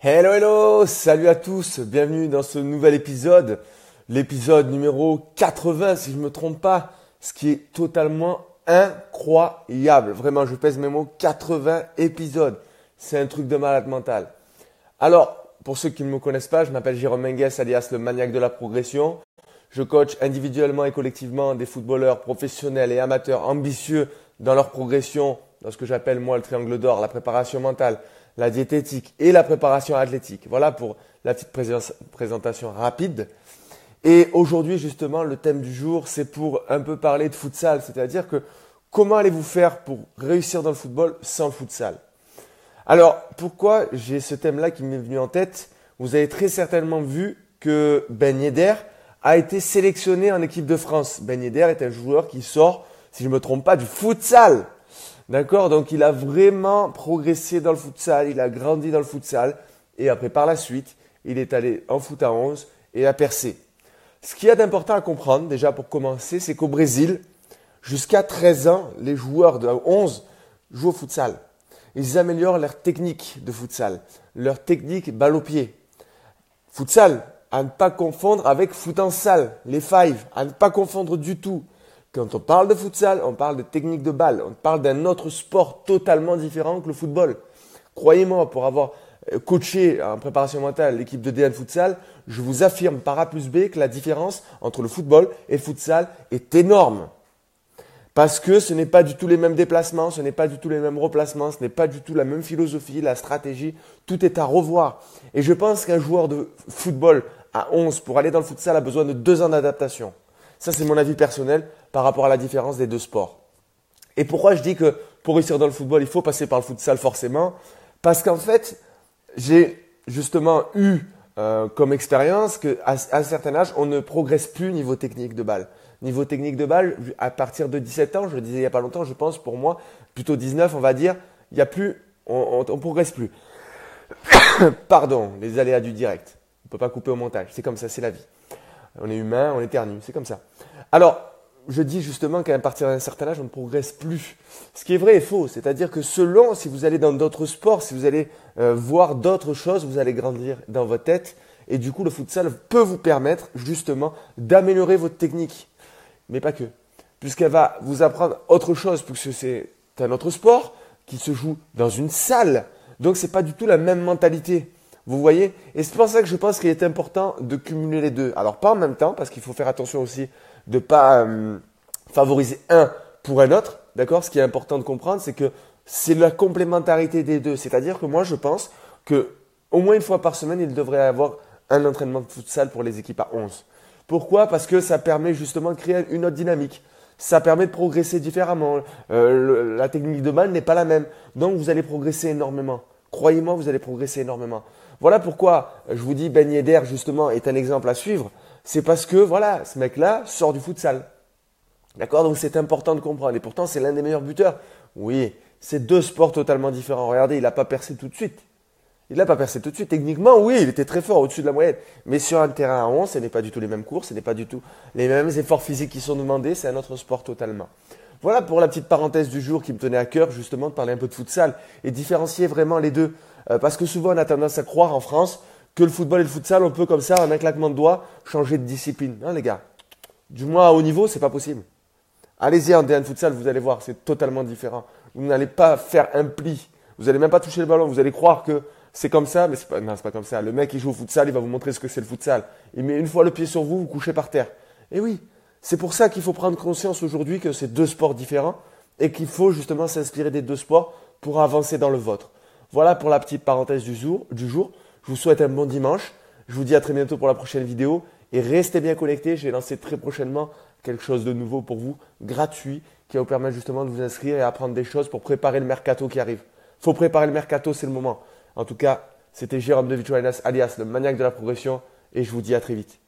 Hello hello, salut à tous, bienvenue dans ce nouvel épisode, l'épisode numéro 80 si je ne me trompe pas, ce qui est totalement incroyable. Vraiment, je pèse mes mots, 80 épisodes. C'est un truc de malade mental. Alors, pour ceux qui ne me connaissent pas, je m'appelle Jérôme Menges, alias le maniaque de la progression. Je coach individuellement et collectivement des footballeurs professionnels et amateurs ambitieux dans leur progression, dans ce que j'appelle moi le triangle d'or, la préparation mentale, la diététique et la préparation athlétique. Voilà pour la petite présentation rapide. Et aujourd'hui, justement, le thème du jour, c'est pour un peu parler de futsal. C'est-à-dire que comment allez-vous faire pour réussir dans le football sans futsal? Alors, pourquoi j'ai ce thème-là qui m'est venu en tête? Vous avez très certainement vu que Ben Yedder a été sélectionné en équipe de France. Ben Yedder est un joueur qui sort, si je ne me trompe pas, du futsal. D'accord? Donc il a vraiment progressé dans le futsal, il a grandi dans le futsal et après par la suite, il est allé en foot à 11 et a percé. Ce qu'il y a d'important à comprendre déjà pour commencer, c'est qu'au Brésil, jusqu'à 13 ans, les joueurs de 11 jouent au futsal. Ils améliorent leur technique de futsal, leur technique balle au pied. Futsal, à ne pas confondre avec foot en salle, les five, à ne pas confondre du tout. Quand on parle de futsal, on parle de technique de balle, on parle d'un autre sport totalement différent que le football. Croyez-moi, pour avoir euh, coaché en préparation mentale l'équipe de DN Futsal, je vous affirme par A plus B que la différence entre le football et le futsal est énorme. Parce que ce n'est pas du tout les mêmes déplacements, ce n'est pas du tout les mêmes replacements, ce n'est pas du tout la même philosophie, la stratégie, tout est à revoir. Et je pense qu'un joueur de football à 11 pour aller dans le futsal a besoin de deux ans d'adaptation. Ça, c'est mon avis personnel par rapport à la différence des deux sports. Et pourquoi je dis que pour réussir dans le football, il faut passer par le futsal forcément? Parce qu'en fait, j'ai justement eu euh, comme expérience qu'à un certain âge, on ne progresse plus niveau technique de balle. Niveau technique de balle, à partir de 17 ans, je le disais il n'y a pas longtemps, je pense pour moi, plutôt 19, on va dire, il n'y a plus, on ne progresse plus. Pardon, les aléas du direct. On ne peut pas couper au montage, c'est comme ça, c'est la vie. On est humain, on éternue, c'est comme ça. Alors, je dis justement qu'à partir d'un certain âge, on ne progresse plus. Ce qui est vrai est faux. C'est-à-dire que selon, si vous allez dans d'autres sports, si vous allez euh, voir d'autres choses, vous allez grandir dans votre tête. Et du coup, le futsal peut vous permettre justement d'améliorer votre technique. Mais pas que. Puisqu'elle va vous apprendre autre chose, puisque c'est un autre sport qui se joue dans une salle. Donc, ce n'est pas du tout la même mentalité. Vous voyez Et c'est pour ça que je pense qu'il est important de cumuler les deux. Alors pas en même temps, parce qu'il faut faire attention aussi de ne pas euh, favoriser un pour un autre. D'accord? Ce qui est important de comprendre, c'est que c'est la complémentarité des deux. C'est-à-dire que moi, je pense que au moins une fois par semaine, il devrait y avoir un entraînement de futsal pour les équipes à 11. Pourquoi? Parce que ça permet justement de créer une autre dynamique. Ça permet de progresser différemment. Euh, la technique de balle n'est pas la même. Donc vous allez progresser énormément. Croyez-moi, vous allez progresser énormément. Voilà pourquoi je vous dis Ben Yedder justement est un exemple à suivre. C'est parce que voilà, ce mec-là sort du futsal. D'accord? Donc c'est important de comprendre. Et pourtant, c'est l'un des meilleurs buteurs. Oui, c'est deux sports totalement différents. Regardez, il n'a pas percé tout de suite. Il n'a pas percé tout de suite. Techniquement, oui, il était très fort, au-dessus de la moyenne. Mais sur un terrain à 11, ce n'est pas du tout les mêmes courses, ce n'est pas du tout les mêmes efforts physiques qui sont demandés. C'est un autre sport totalement. Voilà pour la petite parenthèse du jour qui me tenait à cœur, justement, de parler un peu de futsal et différencier vraiment les deux. Euh, parce que souvent, on a tendance à croire en France que le football et le futsal, on peut comme ça, en un claquement de doigts, changer de discipline. Non, les gars. Du moins à haut niveau, c'est pas possible. Allez-y en DN futsal, vous allez voir, c'est totalement différent. Vous n'allez pas faire un pli. Vous n'allez même pas toucher le ballon. Vous allez croire que c'est comme ça, mais c'est pas, non, c'est pas comme ça. Le mec, il joue au futsal, il va vous montrer ce que c'est le futsal. Il met une fois le pied sur vous, vous couchez par terre. Et oui, c'est pour ça qu'il faut prendre conscience aujourd'hui que c'est deux sports différents et qu'il faut justement s'inspirer des deux sports pour avancer dans le vôtre. Voilà pour la petite parenthèse du jour. Je vous souhaite un bon dimanche. Je vous dis à très bientôt pour la prochaine vidéo. Et restez bien connectés. J'ai lancé très prochainement quelque chose de nouveau pour vous, gratuit, qui va vous permettre justement de vous inscrire et apprendre des choses pour préparer le mercato qui arrive. faut préparer le mercato, c'est le moment. En tout cas, c'était Jérôme de Vichuanas, alias le maniaque de la progression. Et je vous dis à très vite.